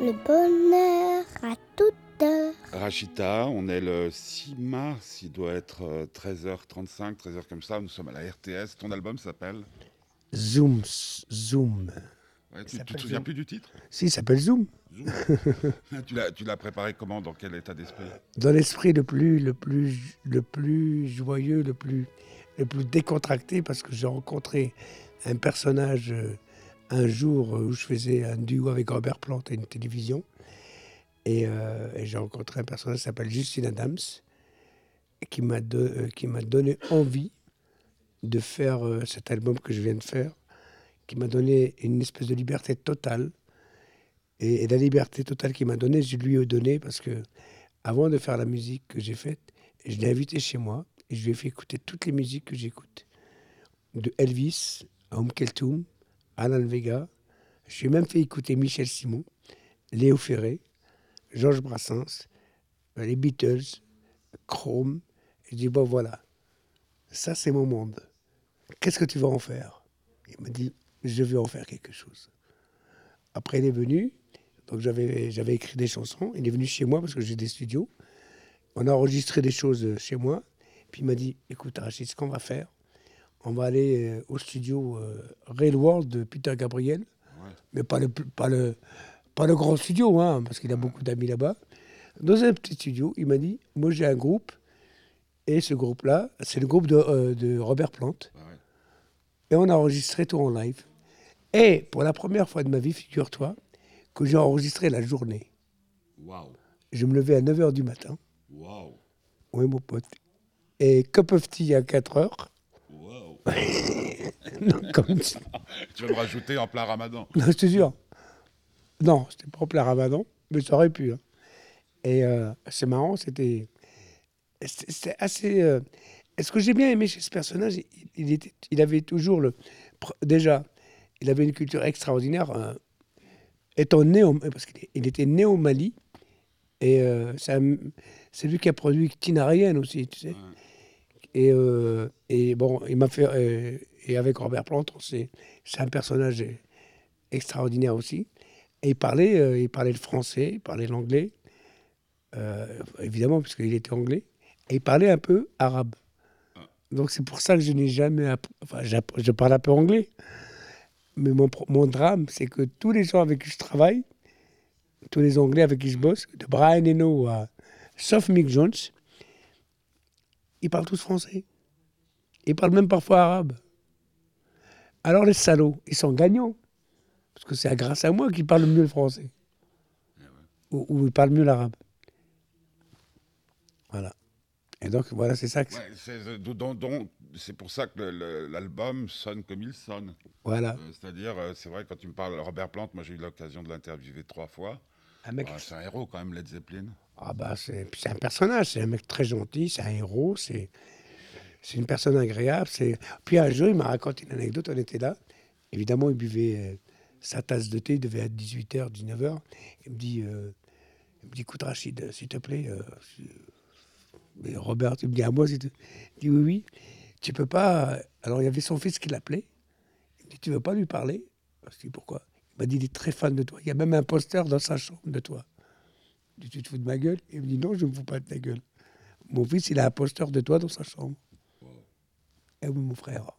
le bonheur à toute heure. Rachita, on est le 6 mars, il doit être euh, 13h35, 13h comme ça, nous sommes à la RTS. Ton album s'appelle Zoom, Zoom. Ouais, Tu te souviens Zoom. plus du titre? Si, il s'appelle Zoom. Zoom. Tu l'as- Tu l'as préparé comment? Dans quel état d'esprit? Dans l'esprit le plus, le plus, le plus joyeux, le plus, le plus décontracté, parce que j'ai rencontré un personnage euh, un jour où je faisais un duo avec Robert Plant à une télévision. Et, euh, et j'ai rencontré un personnage qui s'appelle Justine Adams, qui m'a do- euh, qui m'a donné envie de faire euh, cet album que je viens de faire, qui m'a donné une espèce de liberté totale. Et, la liberté totale qu'il m'a donnée, je lui ai donné parce que avant de faire la musique que j'ai faite, je l'ai invité chez moi et je lui ai fait écouter toutes les musiques que j'écoute. De Elvis à Oum Keltoum, Alan Vega. Je lui ai même fait écouter Michel Simon, Léo Ferré, Georges Brassens, les Beatles, Chrome. Je dis, bon voilà, ça c'est mon monde. Qu'est-ce que tu vas en faire? Il m'a dit, je vais en faire quelque chose. Après, il est venu, donc j'avais j'avais écrit des chansons. Il est venu chez moi parce que j'ai des studios. On a enregistré des choses chez moi. Puis il m'a dit Écoute, Rachid, ce qu'on va faire, on va aller euh, au studio euh, Real World de Peter Gabriel, Ouais. mais pas le, pas le, pas le grand studio, hein, parce qu'il a beaucoup d'amis là-bas. Dans un petit studio, il m'a dit Moi, j'ai un groupe, et ce groupe-là, c'est le groupe de, euh, de Robert Plante. Ah ouais. Et on a enregistré tout en live. Et pour la première fois de ma vie, figure-toi, que j'ai enregistré la journée. Waouh Je me levais à 9h du matin. Waouh Oui, mon pote. Et cup of tea à 4 heures? Comme tu- vas me rajouter en plein ramadan? non, je te jure. Non, c'était pas en plein ramadan, mais ça aurait pu. hein. Et euh, c'est marrant, c'était. C'était assez. euh, et ce que j'ai bien aimé chez ce personnage, il, il était, il avait toujours le. Déjà, il avait une culture extraordinaire. euh, étant né, au- parce qu'il il était né au Mali, et euh, c'est lui qui a produit Tinarienne aussi, tu sais. Ouais. Et, euh, et bon, il m'a fait. euh, et avec Robert Plant, on sait- c'est un personnage extraordinaire aussi. Et il parlait, euh, il parlait le français, il parlait l'anglais, évidemment, parce qu'il était anglais. Et il parlait un peu arabe. Donc c'est pour ça que je n'ai jamais. Enfin, je parle un peu anglais. Mais mon, mon drame, c'est que tous les gens avec qui je travaille, tous les Anglais avec qui je bosse, de Brian Eno à. Sauf Mick Jones, ils parlent tous français. Ils parlent même parfois arabe. Alors les salauds, ils sont gagnants. Parce que c'est grâce à moi qu'ils parlent mieux le français. Ou, ou ils parlent mieux l'arabe. Voilà. Et donc, voilà, c'est ça que c'est. Ouais, c'est euh, donc- donc, c'est pour ça que le- l'album sonne comme il sonne. Voilà. Euh, C'est-à-dire, euh, c'est vrai, quand tu me parles Robert Plante, moi j'ai eu l'occasion de l'interviewer trois fois. Mec. C'est un héros quand même, Led Zeppelin. Ah bah, c'est un personnage, c'est un mec très gentil, c'est un héros, c'est une personne agréable. Puis un jour, il m'a raconté une anecdote, on était là. Évidemment, il buvait euh, sa tasse de thé, il devait être 18h, 19h. Il me dit, euh, il me dit écoute Rachid, s'il te plaît, euh, Robert, tu me dis à moi, il dit oui, oui, tu peux pas... Alors, il y avait son fils qui l'appelait. Il me dit, tu veux pas lui parler? Je dis, pourquoi? Il m'a dit, il est très fan de toi. Il y a même un poster dans sa chambre de toi. Je tu te fous de ma gueule Il me dit, non, je ne me fous pas de ta gueule. Mon fils, il a un poster de toi dans sa chambre. Eh oui, mon frère.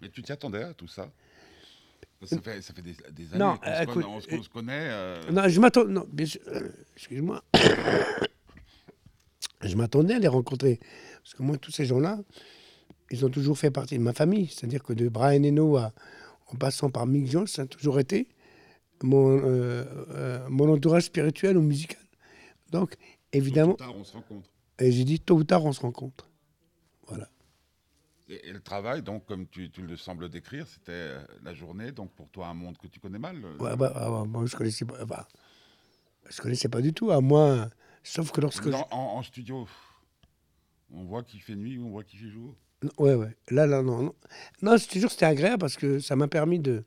Mais tu t'y attendais à tout ça? Ça fait, ça fait des, des années qu'on euh, se, on se- qu'on se connaît. euh, Non, je m'attends. Non, euh, Excuse-moi. je m'attendais à les rencontrer. Parce que moi, tous ces gens-là, ils ont toujours fait partie de ma famille. C'est-à-dire que de Brian Eno à- en passant par Mick Jones, ça a toujours été mon, euh, euh, mon entourage spirituel ou musical. Donc, évidemment, tôt ou tard, on se rencontre. et j'ai dit tôt ou tard, on se rencontre. Voilà. Et, et le travail, donc, comme tu, tu le sembles décrire, c'était euh, la journée, donc pour toi un monde que tu connais mal. Ouais, bah, ah, bah, moi, je connaissais pas. bah, je connaissais pas du tout, à moi. Sauf que lorsque. Dans- en, en studio, on voit qu'il fait nuit ou on voit qu'il fait jour. Ouais, ouais. Là, là, non. Non, non je te jure, c'était agréable parce que ça m'a permis de-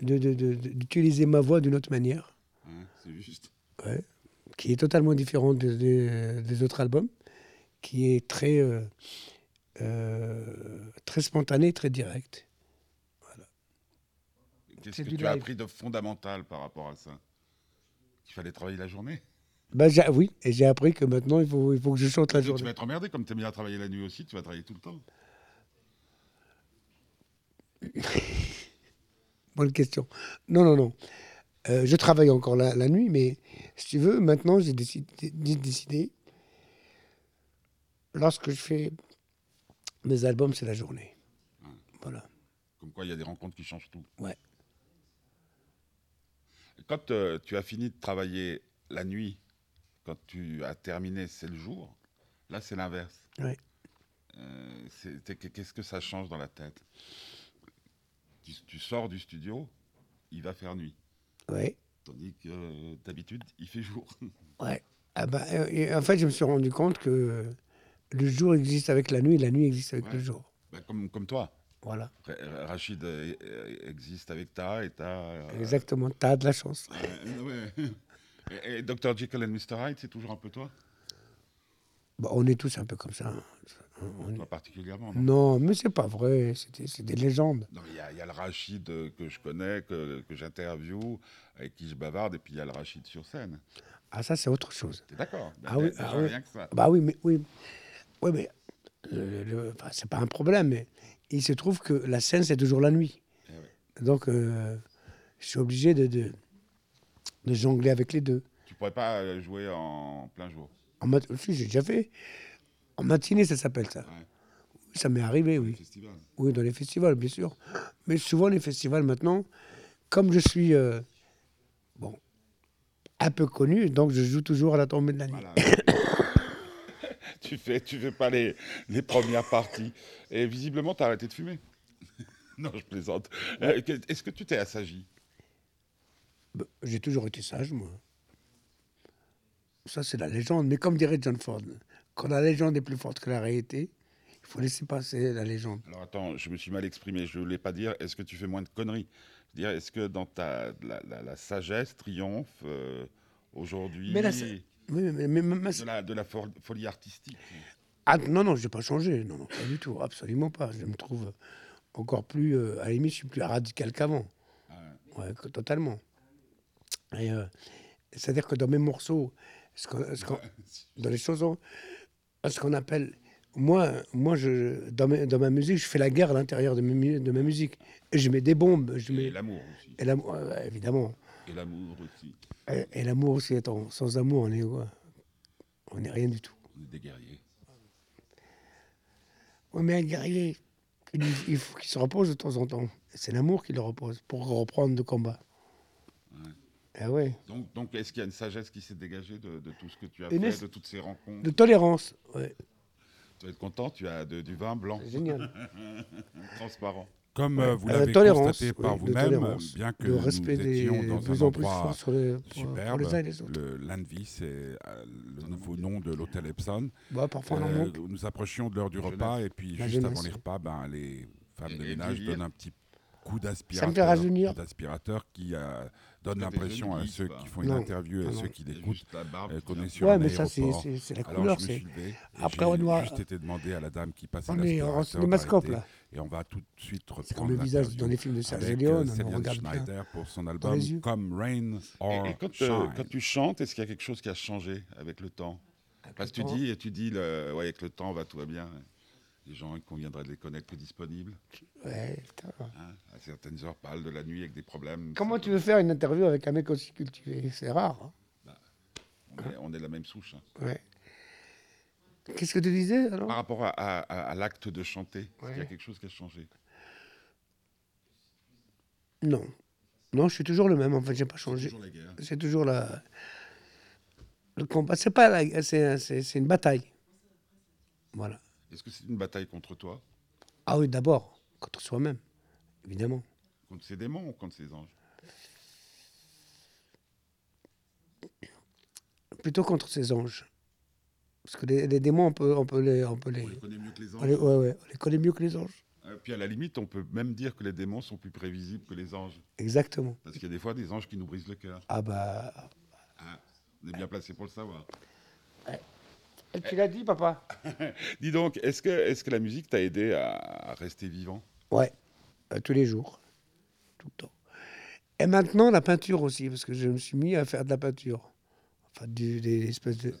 d'utiliser ma voix d'une autre manière, hein, c'est juste. ouais, qui est totalement différente des, autres albums, qui est très, euh, euh, très spontanée, très directe. Qu'est-ce C'est que tu as appris de fondamental par rapport à ça? Il fallait travailler la journée? Ben, j'ai- oui, et j'ai appris que maintenant, il faut, il faut que je chante la Tu vas journée. être emmerdé, comme tu aimes bien travailler la nuit aussi, tu vas travailler tout le temps. Bonne question. Non, non, non. Euh, je travaille encore la, la nuit, mais si tu veux, maintenant, j'ai décidé, lorsque je fais mes albums, c'est la journée. Voilà. Comme quoi, il y a des rencontres qui changent tout. Ouais. Quand euh, tu as fini de travailler la nuit, quand tu as terminé, c'est le jour. Là, c'est l'inverse. Ouais. Euh, Qu'est-ce que ça change dans la tête? Tu, tu sors du studio, il va faire nuit. Ouais. Tandis que euh, d'habitude, il fait jour. Ouais. Ah bah, euh, en fait, je me suis rendu compte que le jour existe avec la nuit et la nuit existe avec Ouais. le jour. Bah, comme, comme toi. Voilà. Ra- Rachid euh, existe avec ta et ta. Exactement. T'as de la chance. ouais. Et, et Dr. Jekyll and Mr. Hyde, c'est toujours un peu toi? Bon, on est tous un peu comme ça. hein. On Pas particulièrement, non Non, mais c'est pas vrai. C'est des- légendes. Il y, a- il y a le Rachid euh, que je connais, que, que j'interviewe, avec qui je bavarde, et puis il y a le Rachid sur scène. Ah, ça, c'est autre chose. T'es d'accord? Ah oui, ah oui. rien que ça. Bah oui, mais oui, oui, mais enfin, c'est pas un problème. Mais il se trouve que la scène c'est toujours la nuit. Eh. Donc euh, je suis obligé de, de, de jongler avec les deux. Tu pourrais pas euh, jouer en plein jour? En mat- si, j'ai déjà fait. En matinée, ça s'appelle ça. Ouais. Ça m'est arrivé, oui. Oui, dans les festivals, bien sûr. Mais souvent, les festivals maintenant, comme je suis euh, bon, un peu connu, donc je joue toujours à la tombée de la nuit. Voilà. tu fais, tu fais pas les, les premières parties. Et visiblement, tu as arrêté de fumer. non, je plaisante. Euh, Est-ce que tu t'es assagi? Bah, J'ai toujours été sage, moi. Ça, c'est la légende. Mais comme dirait John Ford, quand la légende est plus forte que la réalité, il faut laisser passer la légende. Alors attends, je me suis mal exprimé, je ne voulais pas dire est-ce que tu fais moins de conneries? Je veux dire, est-ce que dans ta, la, la- la sagesse triomphe euh, aujourd'hui Mais la Oui, mais, mais- mais- mais- de la, de la fo- folie artistique? Ah, non, non, je n'ai pas changé. Non, non, pas du tout. Absolument pas. Je me trouve encore plus. euh, à la limite, je suis plus radical qu'avant. Ouais, que- totalement. Euh, C'est-à-dire que dans mes morceaux, ce ce dans les chansons, ce qu'on appelle. Moi, moi je, dans, ma musique, je fais la guerre à l'intérieur de, mes mu- de ma musique. Et je mets des bombes. Je Et mets, l'amour aussi. et l'amour, euh, évidemment. Et l'amour aussi. Et, et l'amour aussi, attends, sans amour, on est quoi On n'est rien du tout. On est des guerriers. Oui, mais un guerrier, il, il faut qu'il se repose de temps en temps. Et C'est l'amour qui le repose pour reprendre le combat. Eh ouais. Donc, donc est-ce qu'il y a une sagesse qui s'est dégagée de, de tout ce que tu as Une fait, de toutes ces rencontres De tolérance. Ouais, Tu vas être content, tu as de- du vin blanc, génial. transparent. Comme euh, vous Euh, l'avez constaté par oui, vous-même, bien que le nous respect des étions dans plus un en plus endroit sur les, pour, superbe, pour les uns et les autres. le l'Annevis, c'est euh, le nouveau nom de l'hôtel Epson. Bah, parfois, Euh, nous approchions de l'heure du repas et puis La juste avant les repas, ben, les femmes Et- de ménage donnent un petit coup Ça me fait d'aspirateur, rajeunir. d'aspirateur qui euh, donne Ça l'impression à ceux qui font une Non. interview et Ah ceux qui a l'écoutent euh, qu'on est sur Ouais, un mais ça, c'est aéroport. c'est- c'est la Alors couleur. je me c'est suis levé. et Après, j'ai on doit- juste été demandé à la dame qui passait On est en l'aspirateur cinémascope, là. Et on va tout de suite C'est reprendre comme le visage dans les films de Sergio Leone. euh, on regarde bien. Schneider pour son album. Comme Rain or Et, quand, euh, quand tu chantes, est-ce qu'il y a quelque chose qui a changé avec le temps? Parce que tu dis, tu dis le, ouais, avec le temps, va tout va bien. Les gens, il conviendrait de les connaître plus disponibles. Ouais, hein. À certaines heures, parlent de la nuit avec des problèmes. Comment tu veux faire une interview avec un mec aussi cultivé? C'est rare. hein. on, est, on est la même souche. hein. Ouais. Qu'est-ce que tu disais alors? Par rapport à, à- à- à l'acte de chanter, est-ce qu'il y a Ouais. quelque chose qui a changé? Non. Non, je suis toujours le même. En fait, j'ai pas changé. Toujours la guerre. C'est toujours la. Le combat. C'est pas la. C'est une bataille. Voilà. Est-ce que c'est une bataille contre toi, Ah oui, d'abord, contre soi-même, évidemment. contre ces démons ou contre ces anges? Plutôt contre ces anges. Parce que les, les démons, on peut, on peut les. On peut les, On les connaît mieux que les on anges. les- ouais, ouais, on les connaît mieux que les anges. Euh, Puis à la limite, on peut même dire que les démons sont plus prévisibles que les anges. Exactement. Parce qu'il y a des fois des anges qui nous brisent le cœur. Ah bah. Ah, on est bien placé pour le savoir. Et tu l'as dit, papa Dis donc, est-ce que, est que la musique t'a aidé à, à rester vivant? Ouais, euh, tous les jours, tout le temps. Et maintenant, la peinture aussi, parce que je me suis mis à faire de la peinture. Enfin, du, des espèces de...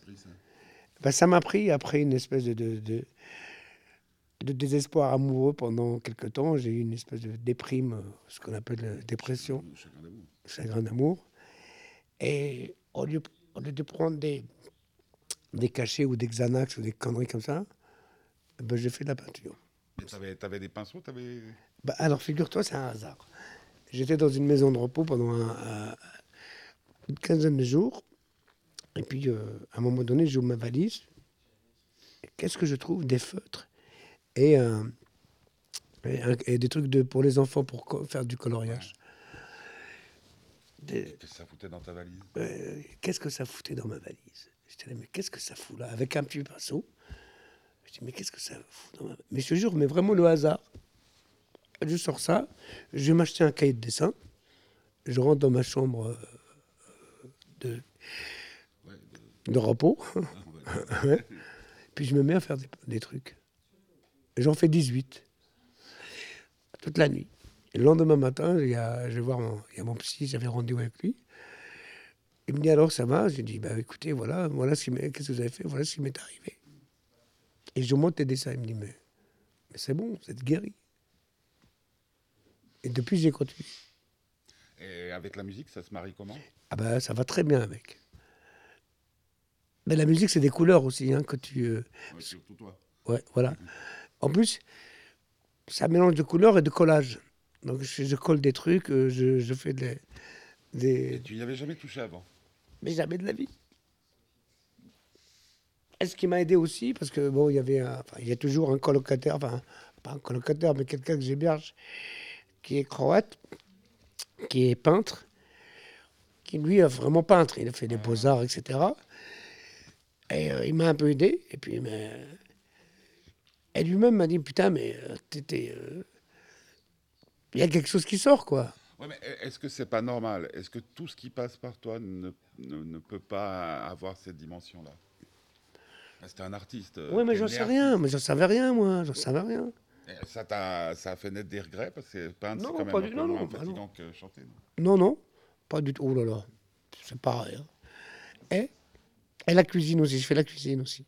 Ben, ça? M'a pris après une espèce de, de, de, de désespoir amoureux pendant quelque temps. J'ai eu une espèce de déprime, euh, ce qu'on appelle euh, dépression, Chacun d'amour. chagrin d'amour. Et au lieu, au lieu de prendre des, des cachets ou des Xanax ou des conneries comme ça, ben, j'ai fait de la peinture. T'avais, t'avais des pinceaux, t'avais. Bah, alors, figure-toi, c'est un hasard. J'étais dans une maison de repos pendant un- un- une quinzaine de jours. Et puis, euh, à un moment donné, j'ouvre ma valise. Qu'est-ce que je trouve Des feutres et, un- et des trucs de, pour les enfants pour faire du coloriage. Des- Qu'est-ce que ça foutait dans ta valise? Euh, qu'est-ce que ça foutait dans ma valise? J'étais là, mais qu'est-ce que ça fout là Avec un petit pinceau? Je dis, mais qu'est-ce que ça fout dans ma Mais je te jure, mais vraiment le hasard. Je sors ça, je vais m'acheter un cahier de dessin. Je rentre dans ma chambre euh, de, de repos. Ouais. Puis je me mets à faire des, des trucs. J'en fais 18. Toute la nuit. Et le lendemain matin, il y a, je vais voir mon, il y a mon psy, j'avais rendez-vous avec lui. Il me dit alors ça va J'ai dit bah écoutez voilà voilà ce qui m'est- qu'est-ce que vous avez fait? Voilà ce qui m'est arrivé. Et je monte les dessins. Il me dit mais, mais c'est bon vous êtes guéri. Et depuis j'ai continué. Et avec la musique, ça se marie comment? Ah bah ça va très bien avec. Mais la musique c'est des couleurs aussi hein, que tu euh, Ouais, Surtout toi. ouais voilà. En plus un mélange de couleurs et de collage. Donc je, je colle des trucs euh, je, je fais des des Et tu n'y avais jamais touché avant? Mais jamais de la vie. Et ce qui m'a aidé aussi, parce que bon, il y avait, un- enfin, il y a toujours un colocataire, enfin, pas un colocataire, mais quelqu'un que j'héberge, qui est croate, qui est peintre, qui lui est vraiment peintre. Il a fait des beaux-arts, etc. Et euh, il m'a un peu aidé. Et puis, mais, et lui-même m'a dit, putain, mais euh, t'étais, euh, il y a quelque chose qui sort, quoi. Ouais, mais est-ce que c'est pas normal? Est-ce que tout ce qui passe par toi ne, ne, ne peut pas avoir cette dimension-là? C'est un artiste. euh, Oui, mais j'en sais rien, mais j'en savais rien, moi, j'en savais rien. Et Ça, t'a- ça a fait naître des regrets parce que peindre, c'est Non, quand pas même du- non, non, bah fatigant que chanter. non? Non, non, pas du tout. Oh là là, c'est pareil. hein. Et, et la cuisine aussi, je fais la cuisine aussi.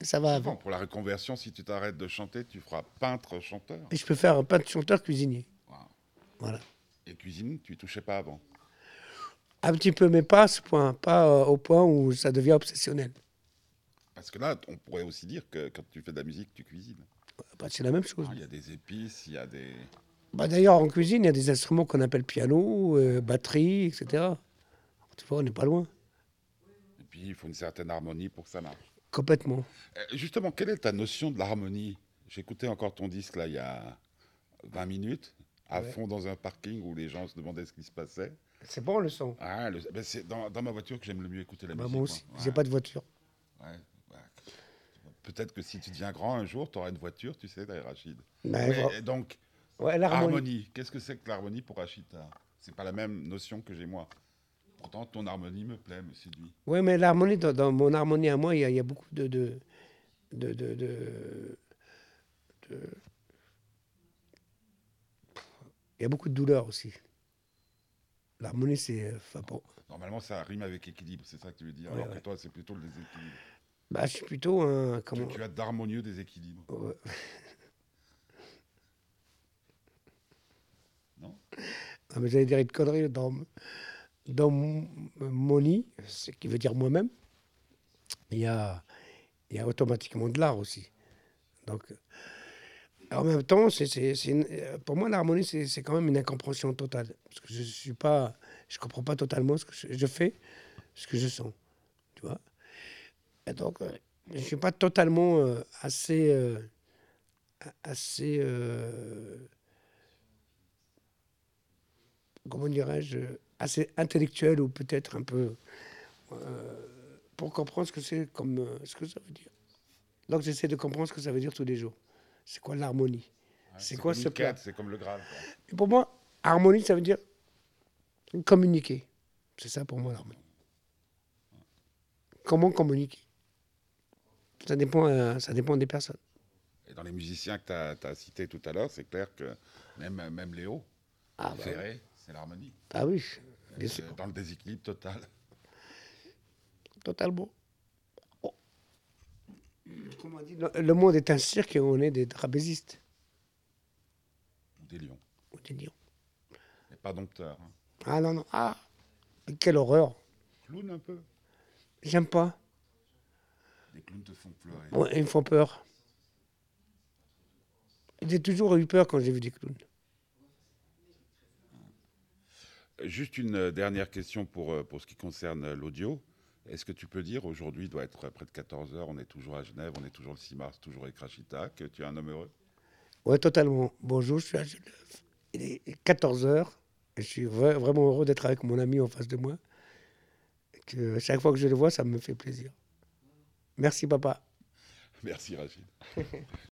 Ça va Bon, avant. pour la reconversion, si tu t'arrêtes de chanter, tu feras peintre-chanteur. Et je peux faire un peintre chanteur cuisinier. Wow. Voilà. Et cuisine, tu touchais pas avant. Un petit peu, mais pas à ce point. Pas euh, au point où ça devient obsessionnel. Parce que là, on pourrait aussi dire que quand tu fais de la musique, tu cuisines. Bah, c'est la même chose. Il y a des épices, il y a des. Bah, D'ailleurs, en cuisine, il y a des instruments qu'on appelle piano, euh, batterie, etc. Tu vois, on n'est pas loin. Et puis, il faut une certaine harmonie pour que ça marche. Complètement. Euh, Justement, quelle est ta notion de l'harmonie? J'écoutais encore ton disque là il y a 20 minutes, à Ouais. fond dans un parking où les gens se demandaient ce qui se passait. C'est bon le son. Ah, le- ben, c'est dans, dans ma voiture que j'aime le mieux écouter la Bah, musique. moi aussi. J'ai Ouais, pas de voiture. ouais, ouais. Peut-être que si tu deviens grand un jour, tu auras une voiture, tu sais, Rachid. Mais, voilà. et donc, Ouais, l'harmonie. harmonie, qu'est-ce que c'est que l'harmonie pour Rachid C'est pas la même notion que j'ai moi. Pourtant, ton harmonie me plaît, me séduit. Oui, mais l'harmonie, dans, dans mon harmonie à moi, il y a, il y a beaucoup de, de, de- de- Il y a beaucoup de douleur aussi. L'harmonie, c'est. euh, enfin, bon, Normalement, ça rime avec équilibre, c'est ça que tu veux dire. Ouais, alors ouais. que toi, c'est plutôt le déséquilibre. bah, je suis plutôt un. Tu, Comment, tu as d'harmonieux déséquilibre. Ouais. Non? Ah, mais J'allais dire une connerie. Dans, dans mon- ce qui veut dire moi-même, il y a, il y a automatiquement de l'art aussi. Donc, en même temps, euh, pour moi, l'harmonie, c'est, quand même une incompréhension totale. Parce que je suis pas, je comprends pas totalement ce que je, fais, ce que je sens. Tu vois donc, euh, je suis pas totalement euh, assez. euh, assez. comment dirais-je, assez intellectuel ou peut-être un peu pour comprendre ce que c'est comme ce que ça veut dire. Donc j'essaie de comprendre ce que ça veut dire tous les jours. C'est quoi l'harmonie Ouais, C'est quoi ce plat C'est comme le. Et Pour moi, harmonie, ça veut dire communiquer. C'est ça pour moi l'harmonie. Comment communiquer? Ça dépend, euh, ça dépend des personnes. Et dans les musiciens que tu as, cités tout à l'heure, c'est clair que même, même Léo Ah, bah C'est l'harmonie. Ah oui, bien Euh, sûr, Dans le déséquilibre total. totalement. Comment on dit, le- monde est un cirque et on est des trapézistes. Ou des lions. Ou des lions. Et pas dompteur. hein. Ah non, non, ah, quelle horreur. Clown un peu. J'aime pas. Les clowns te font pleurer. Ouais, ils me font peur. J'ai toujours eu peur quand j'ai vu des clowns. Juste une euh, dernière question pour, euh, pour ce qui concerne euh, l'audio. Est-ce que tu peux dire, aujourd'hui, il doit être près de 14 heures, on est toujours à Genève, on est toujours le 6 mars, toujours avec Rachita, que tu es un homme heureux? Ouais, totalement. Bonjour, je suis à Genève. Il est 14h. Je suis vra- vraiment heureux d'être avec mon ami en face de moi. Que chaque fois que je le vois, ça me fait plaisir. Merci, papa. Merci Rachid.